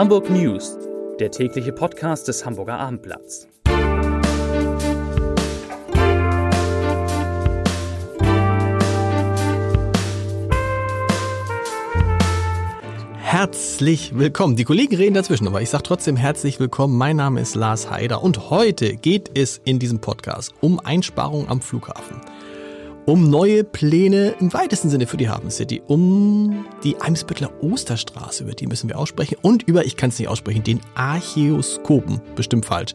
Hamburg News, der tägliche Podcast des Hamburger Abendblatts. Herzlich willkommen. Die Kollegen reden dazwischen, aber ich sage trotzdem herzlich willkommen. Mein Name ist Lars Heider und heute geht es in diesem Podcast um Einsparungen am Flughafen um neue Pläne im weitesten Sinne für die Hafen City, um die Eimsbüttler Osterstraße, über die müssen wir aussprechen, und über, ich kann es nicht aussprechen, den Archäoskopen, bestimmt falsch.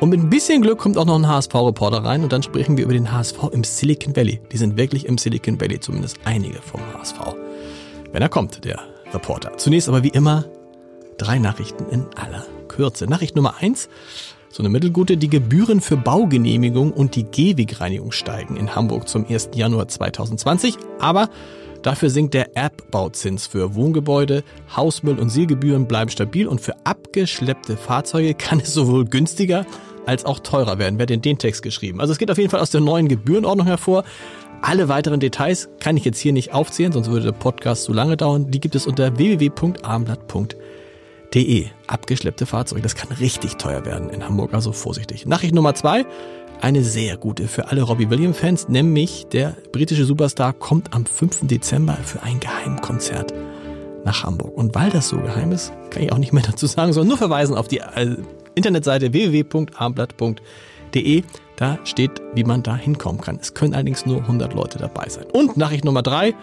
Und mit ein bisschen Glück kommt auch noch ein HSV-Reporter rein und dann sprechen wir über den HSV im Silicon Valley. Die sind wirklich im Silicon Valley, zumindest einige vom HSV. Wenn er kommt, der Reporter. Zunächst aber wie immer drei Nachrichten in aller Kürze. Nachricht Nummer eins. So eine mittelgute, die Gebühren für Baugenehmigung und die Gehwegreinigung steigen in Hamburg zum 1. Januar 2020, aber dafür sinkt der Erbbauzins für Wohngebäude, Hausmüll und Seelgebühren bleiben stabil und für abgeschleppte Fahrzeuge kann es sowohl günstiger als auch teurer werden. Wer denn den Text geschrieben? Also es geht auf jeden Fall aus der neuen Gebührenordnung hervor. Alle weiteren Details kann ich jetzt hier nicht aufzählen, sonst würde der Podcast zu lange dauern. Die gibt es unter www.armblatt.de De. Abgeschleppte Fahrzeuge. Das kann richtig teuer werden in Hamburg, also vorsichtig. Nachricht Nummer zwei. Eine sehr gute für alle Robbie Williams-Fans, nämlich der britische Superstar kommt am 5. Dezember für ein Geheimkonzert nach Hamburg. Und weil das so geheim ist, kann ich auch nicht mehr dazu sagen, sondern nur verweisen auf die äh, Internetseite www.armblatt.de. Da steht, wie man da hinkommen kann. Es können allerdings nur 100 Leute dabei sein. Und Nachricht Nummer drei.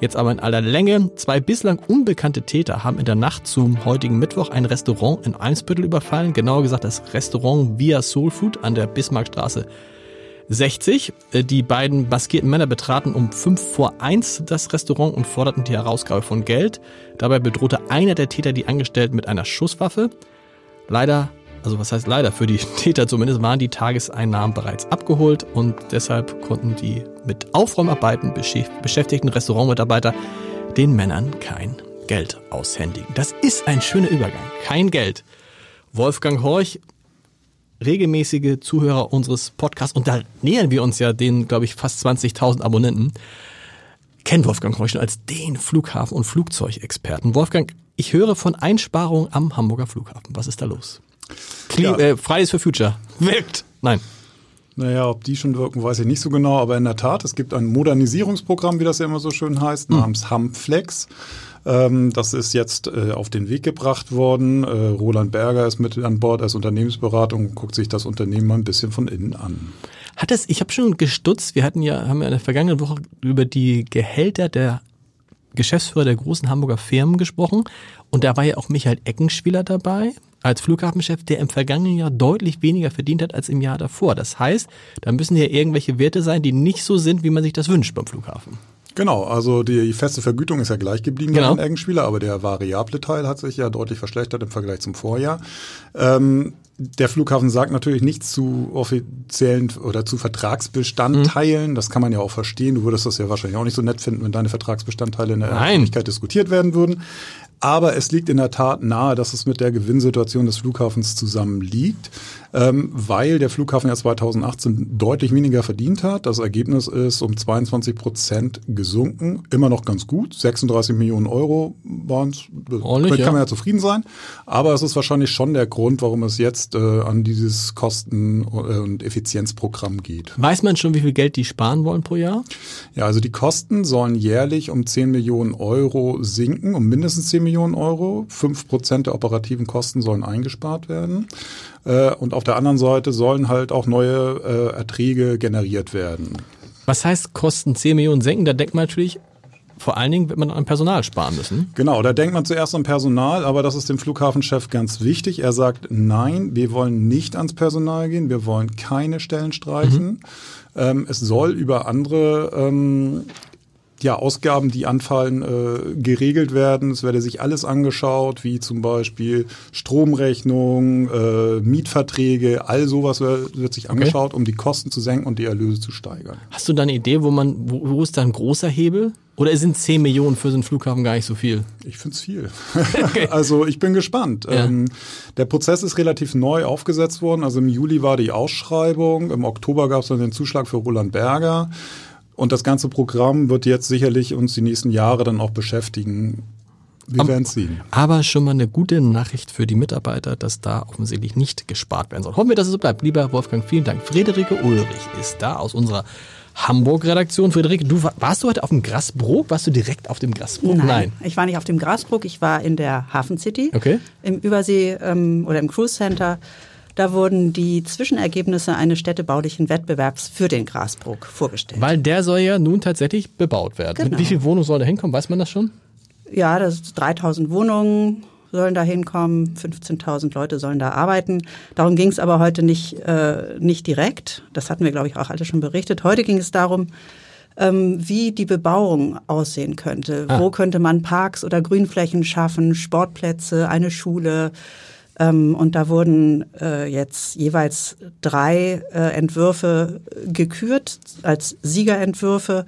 Jetzt aber in aller Länge. Zwei bislang unbekannte Täter haben in der Nacht zum heutigen Mittwoch ein Restaurant in Eimsbüttel überfallen. Genauer gesagt das Restaurant Via Soul Food an der Bismarckstraße 60. Äh, die beiden maskierten Männer betraten um 5 vor 1 das Restaurant und forderten die Herausgabe von Geld. Dabei bedrohte einer der Täter die Angestellten mit einer Schusswaffe. Leider also was heißt leider, für die Täter zumindest waren die Tageseinnahmen bereits abgeholt und deshalb konnten die mit Aufräumarbeiten beschäftigten Restaurantmitarbeiter den Männern kein Geld aushändigen. Das ist ein schöner Übergang. Kein Geld. Wolfgang Horch, regelmäßige Zuhörer unseres Podcasts, und da nähern wir uns ja den, glaube ich, fast 20.000 Abonnenten, kennt Wolfgang Horch schon als den Flughafen- und Flugzeugexperten. Wolfgang, ich höre von Einsparungen am Hamburger Flughafen. Was ist da los? Kli ja. äh, Fridays for Future. Wirkt. Nein. Naja, ob die schon wirken, weiß ich nicht so genau, aber in der Tat, es gibt ein Modernisierungsprogramm, wie das ja immer so schön heißt, mhm. namens Hamflex. Ähm, das ist jetzt äh, auf den Weg gebracht worden. Äh, Roland Berger ist mit an Bord als Unternehmensberatung und guckt sich das Unternehmen mal ein bisschen von innen an. Hat es, ich habe schon gestutzt, wir hatten ja, haben ja in der vergangenen Woche über die Gehälter der Geschäftsführer der großen Hamburger Firmen gesprochen und da war ja auch Michael Eckenspieler dabei als Flughafenchef, der im vergangenen Jahr deutlich weniger verdient hat als im Jahr davor. Das heißt, da müssen ja irgendwelche Werte sein, die nicht so sind, wie man sich das wünscht beim Flughafen. Genau, also die feste Vergütung ist ja gleich geblieben genau. beim Eckenspieler, aber der variable Teil hat sich ja deutlich verschlechtert im Vergleich zum Vorjahr. Ähm, der Flughafen sagt natürlich nichts zu offiziellen oder zu Vertragsbestandteilen. Mhm. Das kann man ja auch verstehen. Du würdest das ja wahrscheinlich auch nicht so nett finden, wenn deine Vertragsbestandteile in der. Öffentlichkeit diskutiert werden würden. Aber es liegt in der Tat nahe, dass es mit der Gewinnsituation des Flughafens zusammenliegt ähm, weil der Flughafen ja 2018 deutlich weniger verdient hat. Das Ergebnis ist um 22 Prozent gesunken. Immer noch ganz gut. 36 Millionen Euro waren es. Damit kann man ja. zufrieden sein. Aber es ist wahrscheinlich schon der Grund, warum es jetzt äh, an dieses Kosten- äh, und Effizienzprogramm geht. Weiß man schon, wie viel Geld die sparen wollen pro Jahr? Ja, also die Kosten sollen jährlich um 10 Millionen Euro sinken, um mindestens 10 Millionen Euro. 5 Prozent der operativen Kosten sollen eingespart werden. Äh, und auf der anderen Seite sollen halt auch neue äh, Erträge generiert werden. Was heißt Kosten 10 Millionen senken? Da denkt man natürlich, vor allen Dingen wird man an Personal sparen müssen. Genau, da denkt man zuerst an Personal, aber das ist dem Flughafenchef ganz wichtig. Er sagt, nein, wir wollen nicht ans Personal gehen, wir wollen keine Stellen streichen. Mhm. Ähm, es soll über andere ähm, ja, Ausgaben, die anfallen, äh, geregelt werden. Es werde sich alles angeschaut, wie zum Beispiel Stromrechnung, äh, Mietverträge, all sowas wird, wird sich angeschaut, okay. um die Kosten zu senken und die Erlöse zu steigern. Hast du da eine Idee, wo man, wo, wo ist da ein großer Hebel? Oder sind 10 Millionen für so einen Flughafen gar nicht so viel? Ich finde es viel. Okay. also ich bin gespannt. Ja. Ähm, der Prozess ist relativ neu aufgesetzt worden. Also im Juli war die Ausschreibung, im Oktober gab es dann den Zuschlag für Roland Berger. Und das ganze Programm wird jetzt sicherlich uns die nächsten Jahre dann auch beschäftigen. wir werden sehen. Aber schon mal eine gute Nachricht für die Mitarbeiter, dass da offensichtlich nicht gespart werden soll. Hoffen wir, dass es so bleibt. Lieber Wolfgang, vielen Dank. Friederike Ulrich ist da aus unserer Hamburg-Redaktion. Friederike, du warst du heute auf dem Grasbrook? Warst du direkt auf dem Grasbrook? Nein, Nein, ich war nicht auf dem Grasbrook. Ich war in der Hafen City. Okay. Im Übersee ähm, oder im Cruise Center. Da wurden die Zwischenergebnisse eines städtebaulichen Wettbewerbs für den Grasbrook vorgestellt. Weil der soll ja nun tatsächlich bebaut werden. Genau. Mit wie viel Wohnungen soll da hinkommen? Weiß man das schon? Ja, das ist 3000 Wohnungen sollen da hinkommen, 15.000 Leute sollen da arbeiten. Darum ging es aber heute nicht, äh, nicht direkt. Das hatten wir, glaube ich, auch alle schon berichtet. Heute ging es darum, ähm, wie die Bebauung aussehen könnte. Ah. Wo könnte man Parks oder Grünflächen schaffen, Sportplätze, eine Schule. Ähm, und da wurden äh, jetzt jeweils drei äh, Entwürfe gekürt als Siegerentwürfe.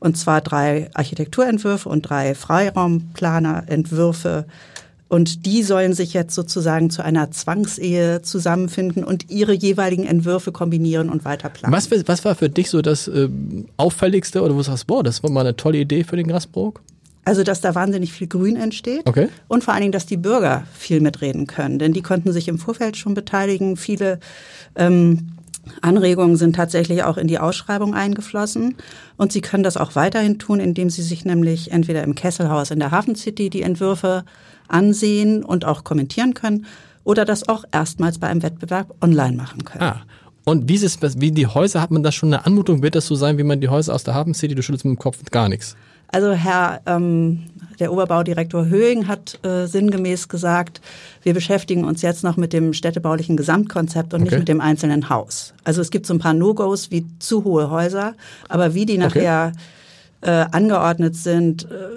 Und zwar drei Architekturentwürfe und drei Freiraumplanerentwürfe. Und die sollen sich jetzt sozusagen zu einer Zwangsehe zusammenfinden und ihre jeweiligen Entwürfe kombinieren und weiter planen. Was, was war für dich so das äh, auffälligste oder wo du sagst, boah, das war mal eine tolle Idee für den Grasbrook? Also, dass da wahnsinnig viel Grün entsteht. Okay. Und vor allen Dingen, dass die Bürger viel mitreden können. Denn die konnten sich im Vorfeld schon beteiligen. Viele ähm, Anregungen sind tatsächlich auch in die Ausschreibung eingeflossen. Und sie können das auch weiterhin tun, indem sie sich nämlich entweder im Kesselhaus in der Hafen City die Entwürfe ansehen und auch kommentieren können oder das auch erstmals bei einem Wettbewerb online machen können. Ah. Und wie, ist es, wie die Häuser, hat man da schon eine Anmutung, wird das so sein, wie man die Häuser aus der Hafen City, du schüttelst mit dem Kopf gar nichts? Also Herr, ähm, der Oberbaudirektor Höhing hat äh, sinngemäß gesagt, wir beschäftigen uns jetzt noch mit dem städtebaulichen Gesamtkonzept und okay. nicht mit dem einzelnen Haus. Also es gibt so ein paar No-Gos wie zu hohe Häuser, aber wie die nachher okay. äh, angeordnet sind, äh,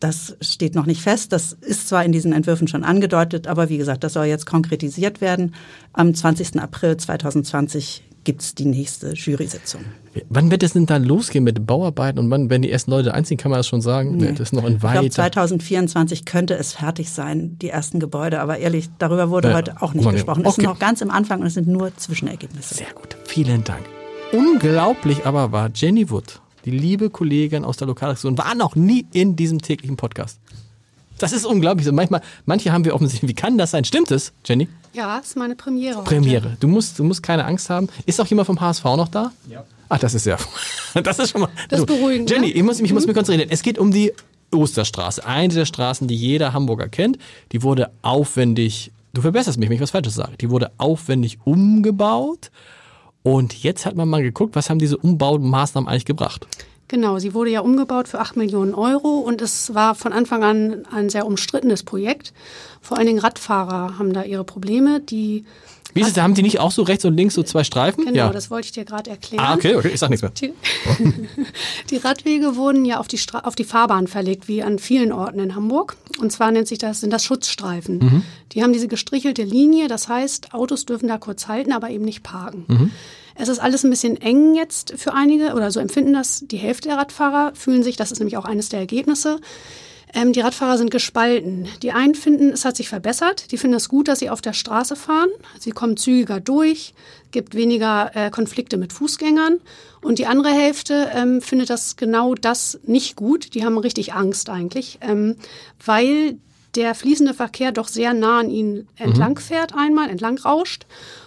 das steht noch nicht fest. Das ist zwar in diesen Entwürfen schon angedeutet, aber wie gesagt, das soll jetzt konkretisiert werden. Am 20. April 2020 gibt es die nächste Jury-Sitzung. Wann wird es denn dann losgehen mit Bauarbeiten und wann werden die ersten Leute einziehen? Kann man das schon sagen? Nee. Das ist noch in weiter. Ich glaube, 2024 könnte es fertig sein, die ersten Gebäude. Aber ehrlich, darüber wurde ja. heute auch nicht gesprochen. Es okay. ist noch ganz im Anfang und es sind nur Zwischenergebnisse. Sehr gut. Vielen Dank. Unglaublich aber war Jenny Wood, die liebe Kollegin aus der Lokalredaktion, war noch nie in diesem täglichen Podcast. Das ist unglaublich. Manchmal, manche haben wir offensichtlich, wie kann das sein? Stimmt es, Jenny? Ja, ist meine Premiere. Premiere. Du musst, du musst keine Angst haben. Ist auch jemand vom HSV noch da? Ja. Ach, das ist sehr. Das ist schon mal. Das ist beruhigend. Jenny, ne? ich muss, ich muss mhm. mich konzentrieren. Es geht um die Osterstraße. Eine der Straßen, die jeder Hamburger kennt. Die wurde aufwendig, du verbesserst mich, wenn ich was Falsches sage. Die wurde aufwendig umgebaut. Und jetzt hat man mal geguckt, was haben diese Umbaumaßnahmen eigentlich gebracht? Genau, sie wurde ja umgebaut für 8 Millionen Euro und es war von Anfang an ein sehr umstrittenes Projekt. Vor allen Dingen Radfahrer haben da ihre Probleme. Die wie ist es, haben die nicht auch so rechts und links so zwei Streifen? Genau, ja. das wollte ich dir gerade erklären. Ah, okay, okay, ich sag nichts mehr. Die, die Radwege wurden ja auf die, auf die Fahrbahn verlegt, wie an vielen Orten in Hamburg. Und zwar nennt sich das, sind das Schutzstreifen. Mhm. Die haben diese gestrichelte Linie, das heißt, Autos dürfen da kurz halten, aber eben nicht parken. Mhm. Es ist alles ein bisschen eng jetzt für einige oder so empfinden das die Hälfte der Radfahrer, fühlen sich, das ist nämlich auch eines der Ergebnisse. Ähm, die Radfahrer sind gespalten. Die einen finden, es hat sich verbessert. Die finden es gut, dass sie auf der Straße fahren. Sie kommen zügiger durch, gibt weniger äh, Konflikte mit Fußgängern. Und die andere Hälfte ähm, findet das genau das nicht gut. Die haben richtig Angst eigentlich, ähm, weil der fließende Verkehr doch sehr nah an ihnen entlang fährt einmal, entlang rauscht.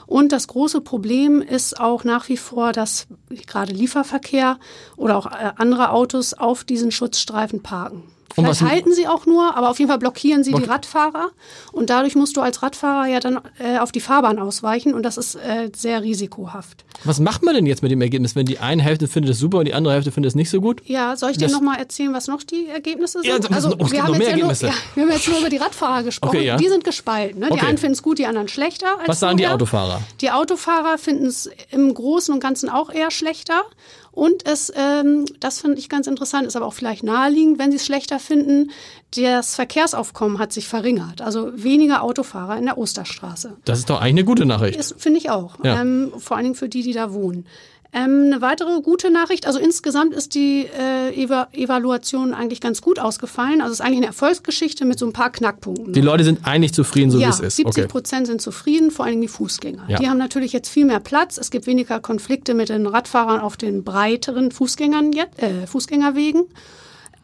Und das große Problem ist auch nach wie vor, dass gerade Lieferverkehr oder auch äh, andere Autos auf diesen Schutzstreifen parken. Vielleicht halten sie auch nur, aber auf jeden Fall blockieren sie okay. die Radfahrer. Und dadurch musst du als Radfahrer ja dann äh, auf die Fahrbahn ausweichen und das ist äh, sehr risikohaft. Was macht man denn jetzt mit dem Ergebnis, wenn die eine Hälfte findet es super und die andere Hälfte findet es nicht so gut? Ja, soll ich dir nochmal erzählen, was noch die Ergebnisse sind? Ja, also, noch, wir, haben jetzt ja nur, ja, wir haben jetzt nur über die Radfahrer gesprochen. Okay, ja. Die sind gespalten. Ne? Die okay. einen finden es gut, die anderen schlechter. was sagen die Autofahrer? Die Autofahrer finden es im Großen und Ganzen auch eher schlechter. Und es, ähm, das finde ich ganz interessant, ist aber auch vielleicht naheliegend, wenn Sie es schlechter finden, das Verkehrsaufkommen hat sich verringert. Also weniger Autofahrer in der Osterstraße. Das ist doch eigentlich eine gute Nachricht. Finde ich auch. Ja. Ähm, vor allen Dingen für die, die da wohnen. Ähm, eine weitere gute Nachricht, also insgesamt ist die äh, Eva Evaluation eigentlich ganz gut ausgefallen. Also es ist eigentlich eine Erfolgsgeschichte mit so ein paar Knackpunkten. Die Leute sind eigentlich zufrieden, so ja, wie es ist. 70 Prozent okay. sind zufrieden, vor allem die Fußgänger. Ja. Die haben natürlich jetzt viel mehr Platz. Es gibt weniger Konflikte mit den Radfahrern auf den breiteren Fußgängern, äh, Fußgängerwegen.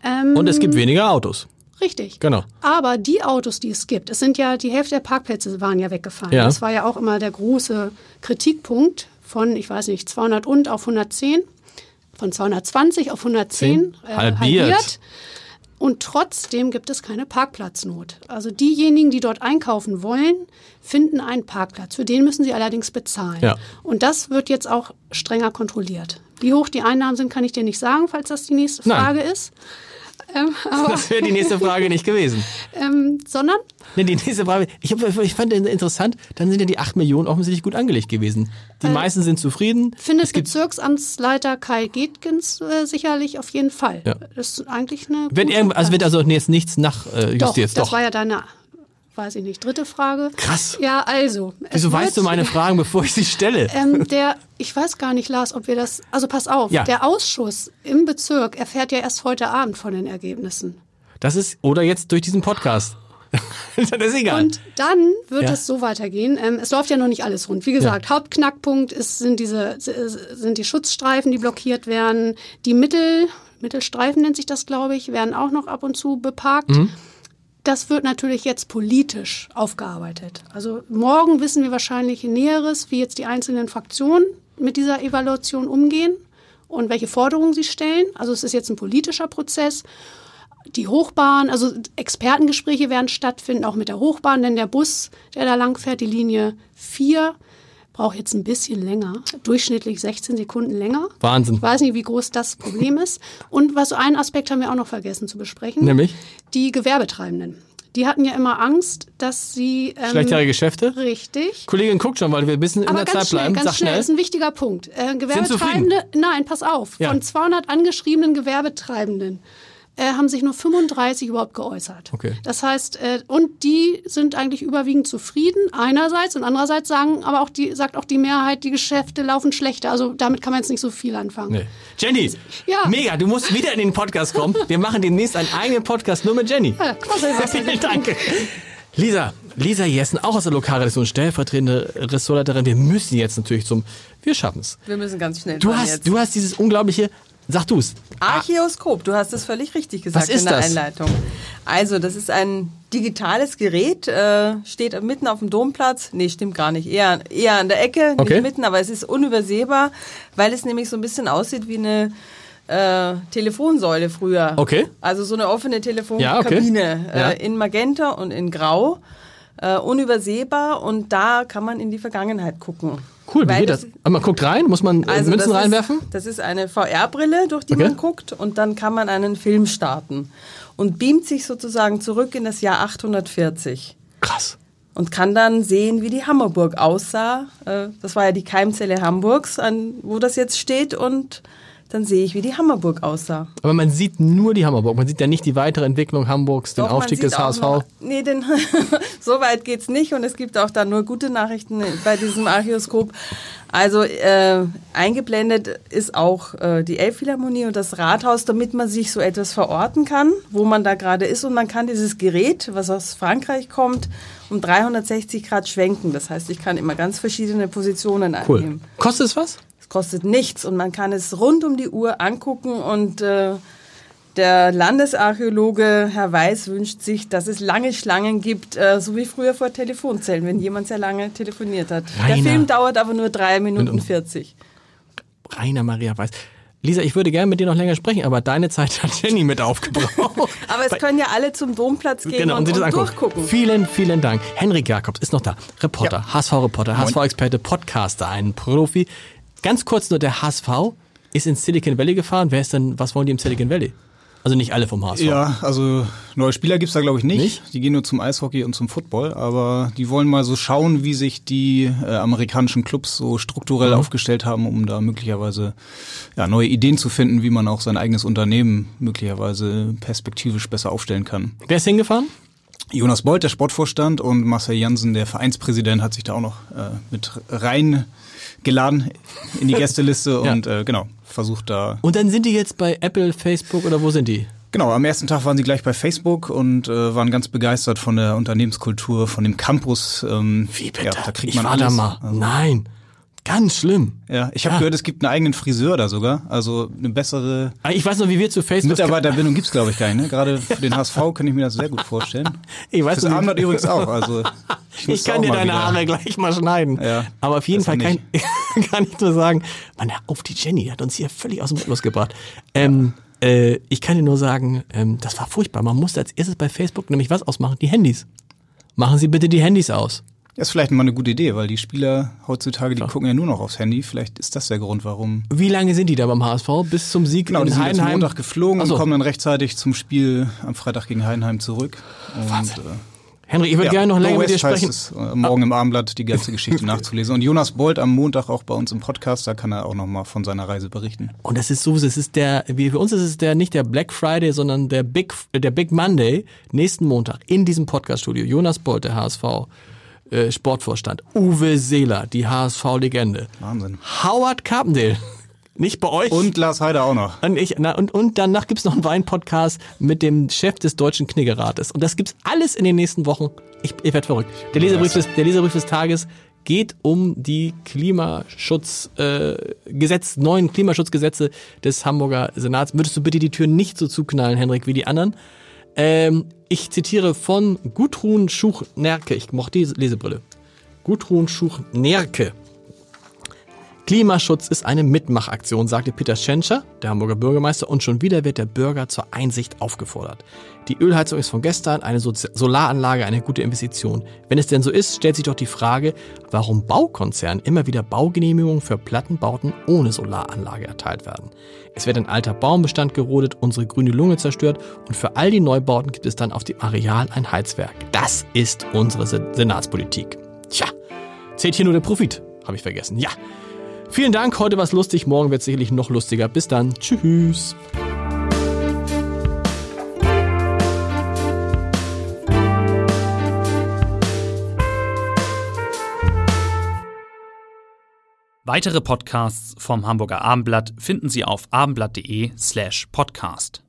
Ähm, Und es gibt weniger Autos. Richtig. Genau. Aber die Autos, die es gibt, es sind ja, die Hälfte der Parkplätze waren ja weggefallen. Ja. Das war ja auch immer der große Kritikpunkt von, ich weiß nicht, 200 und auf 110, von 220 auf 110 äh, Halbiert. Und trotzdem gibt es keine Parkplatznot. Also diejenigen, die dort einkaufen wollen, finden einen Parkplatz. Für den müssen sie allerdings bezahlen. Ja. Und das wird jetzt auch strenger kontrolliert. Wie hoch die Einnahmen sind, kann ich dir nicht sagen, falls das die nächste Nein. Frage ist. Ähm, Das wäre die nächste Frage nicht gewesen. ähm, sondern Nee, die nächste Frage. Ich, hab, ich fand interessant, dann sind ja die 8 Millionen offensichtlich gut angelegt gewesen. Die meisten sind zufrieden. findet gibt, Bezirksamtsleiter Kai Getkens äh, sicherlich auf jeden Fall. Ja. Das ist eigentlich eine. wenn irgend, also wird also jetzt nichts nach äh, doch, das war ja deine, weiß ich nicht, dritte Frage. Krass. Ja, also. es Wieso weißt du meine Fragen, bevor ich sie stelle? Ähm, der, ich weiß gar nicht, Lars, ob wir das. Also pass auf, Ja. der Ausschuss im Bezirk erfährt ja erst heute Abend von den Ergebnissen. Das ist, oder jetzt durch diesen Podcast. das ist egal. Und dann wird Ja. es so weitergehen. Ähm, es läuft ja noch nicht alles rund. Wie gesagt, Hauptknackpunkt ist, sind diese sind die Schutzstreifen, die blockiert werden. Die Mittel, Mittelstreifen nennt sich das, glaube ich, werden auch noch ab und zu beparkt. Mhm. Das wird natürlich jetzt politisch aufgearbeitet. Also morgen wissen wir wahrscheinlich Näheres, wie jetzt die einzelnen Fraktionen mit dieser Evaluation umgehen und welche Forderungen sie stellen. Also es ist jetzt ein politischer Prozess die Hochbahn, also Expertengespräche werden stattfinden, auch mit der Hochbahn, denn der Bus, der da lang fährt, die Linie 4, braucht jetzt ein bisschen länger, durchschnittlich 16 Sekunden länger. Wahnsinn. Ich weiß nicht, wie groß das Problem ist. Und was einen Aspekt haben wir auch noch vergessen zu besprechen. Nämlich? Die Gewerbetreibenden. Die hatten ja immer Angst, dass sie... Ähm, Schlechtere Geschäfte? Richtig. Kollegin guckt schon, weil wir ein bisschen in Aber der Zeit bleiben. schnell, ganz Sag schnell, schnell. ist ein wichtiger Punkt. Äh? Gewerbetreibende, nein, pass auf, Ja. von 200 angeschriebenen Gewerbetreibenden äh, haben sich nur 35 überhaupt geäußert. Okay. Das heißt, äh, und die sind eigentlich überwiegend zufrieden einerseits und andererseits sagen aber auch die sagt auch die Mehrheit, die Geschäfte laufen schlechter. Also damit kann man jetzt nicht so viel anfangen. Nee. Jenny, Ja. mega, du musst wieder in den Podcast kommen. Wir machen demnächst einen eigenen Podcast nur mit Jenny. Ja, klasse, Vielen Dank. Lisa, Lisa Jessen, auch aus der Lokalredaktion, stellvertretende Ressortleiterin. Wir müssen jetzt natürlich zum, wir schaffen's. Wir müssen ganz schnell Du hast, jetzt. du hast dieses unglaubliche, sag du's. Archäoskop, du hast es völlig richtig gesagt in der das? Einleitung. Also, das ist ein digitales Gerät, äh, steht mitten auf dem Domplatz. Nee, stimmt gar nicht. Eher, eher an der Ecke, Okay. nicht mitten, aber es ist unübersehbar, weil es nämlich so ein bisschen aussieht wie eine äh, Telefonsäule früher. Okay. Also so eine offene Ja, okay. Telefonkabine Ja. äh, in Magenta und in Grau. Äh, unübersehbar und da kann man in die Vergangenheit gucken. Cool, wie geht das? Aber man guckt rein, muss man äh, also Münzen das reinwerfen? Ist, das ist eine VR-Brille, durch die Okay. man guckt und dann kann man einen Film starten und beamt sich sozusagen zurück in das Jahr 840 Krass. und kann dann sehen, wie die Hammerburg aussah. Äh, Das war ja die Keimzelle Hamburgs, an, wo das jetzt steht und dann sehe ich, wie die Hammerburg aussah. Aber man sieht nur die Hammerburg. Man sieht ja nicht die weitere Entwicklung Hamburgs, den Doch, Aufstieg des HSV. Noch, nee, den, so weit geht's nicht und es gibt auch da nur gute Nachrichten bei diesem Archäoskop. Also äh, eingeblendet ist auch äh, die Elbphilharmonie und das Rathaus, damit man sich so etwas verorten kann, wo man da gerade ist und man kann dieses Gerät, was aus Frankreich kommt, um 360 Grad schwenken. Das heißt, ich kann immer ganz verschiedene Positionen Cool. einnehmen. Kostet es was? Es kostet nichts und man kann es rund um die Uhr angucken und äh, der Landesarchäologe Herr Weiß wünscht sich, dass es lange Schlangen gibt, äh, so wie früher vor Telefonzellen, wenn jemand sehr lange telefoniert hat. Rainer. Der Film dauert aber nur drei Minuten Und- 40. Rainer Maria Weiß. Lisa, ich würde gerne mit dir noch länger sprechen, aber deine Zeit hat Jenny mit aufgebraucht. Aber es können ja alle zum Domplatz gehen Genau, und und, sich das und durchgucken. Vielen, vielen Dank. Henrik Jakobs ist noch da. Reporter, HSV-Reporter, HSV-Experte, Podcaster, ein Profi. Ganz kurz nur, der HSV ist ins Silicon Valley gefahren. Wer ist denn, was wollen die im Silicon Valley? Also nicht alle vom HSV. Ja, also neue Spieler gibt's da glaube ich nicht. Nicht? Die gehen nur zum Eishockey und zum Football, aber die wollen mal so schauen, wie sich die äh, amerikanischen Clubs so strukturell Mhm. aufgestellt haben, um da möglicherweise ja, neue Ideen zu finden, wie man auch sein eigenes Unternehmen möglicherweise perspektivisch besser aufstellen kann. Wer ist hingefahren? Jonas Beuth, der Sportvorstand, und Marcel Jansen, der Vereinspräsident, hat sich da auch noch äh, mit reingeladen in die Gästeliste Ja. und äh, genau, versucht da Und dann sind die jetzt bei Apple, Facebook oder wo sind die? Genau, am ersten Tag waren sie gleich bei Facebook und äh, waren ganz begeistert von der Unternehmenskultur, von dem Campus. Ähm, Wie bitte? Ja, da kriegt ich man war alles. da mal. Also, Nein. Ganz schlimm. Ja, ich habe Ja. gehört, es gibt einen eigenen Friseur da sogar. Also eine bessere Ah, Ich weiß noch, wie wir zu Facebook. Mitarbeiterbindung gibt's glaube ich, gar nicht. Ne? Gerade für den HSV kann ich mir das sehr gut vorstellen. Ich weiß Fürs Abendblatt übrigens auch. Also Ich müsste kann auch dir deine wieder- Haare gleich mal schneiden. Ja, Aber auf jeden Fall kann, kann ich nur sagen, Mann, hör auf, die Jenny hat uns hier völlig aus dem Rhythmus gebracht. Ähm, äh, ich kann dir nur sagen, ähm, das war furchtbar. Man musste als erstes bei Facebook nämlich was ausmachen? Die Handys. Machen Sie bitte die Handys aus. Das ist vielleicht mal eine gute Idee, weil die Spieler heutzutage, die gucken ja nur noch aufs Handy. Vielleicht ist das der Grund, warum. Wie lange sind die da beim HSV? Bis zum Sieg Genau, in die sind Heidenheim? Montag geflogen so. und kommen dann rechtzeitig zum Spiel am Freitag gegen Heidenheim zurück. Und, äh, Henry, ich würde ja, gerne noch länger mit dir sprechen. Es, äh, morgen im Abendblatt die ganze Geschichte nachzulesen. Und Jonas Bolt am Montag auch bei uns im Podcast, da kann er auch nochmal von seiner Reise berichten. Und das ist so, es ist der, wie für uns ist es der nicht der Black Friday, sondern der Big, der Big Monday nächsten Montag in diesem Podcaststudio. Jonas Bolt, der HSV äh, Sportvorstand, Uwe Seeler, die HSV-Legende, Wahnsinn. Howard Carpendale, nicht bei euch. Und Lars Heider auch noch. Und, ich, na, und, und danach gibt's noch einen Wein-Podcast mit dem Chef des Deutschen Kniggerates. Und das gibt's alles in den nächsten Wochen. Ich, ich werde verrückt. Der Leserbrief, des, der Leserbrief des Tages geht um die Klimaschutzgesetz, äh, Gesetz, neuen Klimaschutzgesetze des Hamburger Senats. Würdest du bitte die Tür nicht so zuknallen, Henrik, wie die anderen? Ähm, ich zitiere von Gudrun Schuch-Nerke. Ich mochte die Lesebrille. Gudrun Schuch-Nerke. Klimaschutz ist eine Mitmachaktion, sagte Peter Schenscher, der Hamburger Bürgermeister, und schon wieder wird der Bürger zur Einsicht aufgefordert. Die Ölheizung ist von gestern, eine So- Solaranlage eine gute Investition. Wenn es denn so ist, stellt sich doch die Frage, warum Baukonzernen immer wieder Baugenehmigungen für Plattenbauten ohne Solaranlage erteilt werden. Es wird ein alter Baumbestand gerodet, unsere grüne Lunge zerstört und für all die Neubauten gibt es dann auf dem Areal ein Heizwerk. Das ist unsere Se- Senatspolitik. Tja, zählt hier nur der Profit, habe ich vergessen. Ja. Vielen Dank, heute war es lustig, morgen wird es sicherlich noch lustiger. Bis dann, tschüss. Weitere Podcasts vom Hamburger Abendblatt finden Sie auf abendblatt.de slash podcast.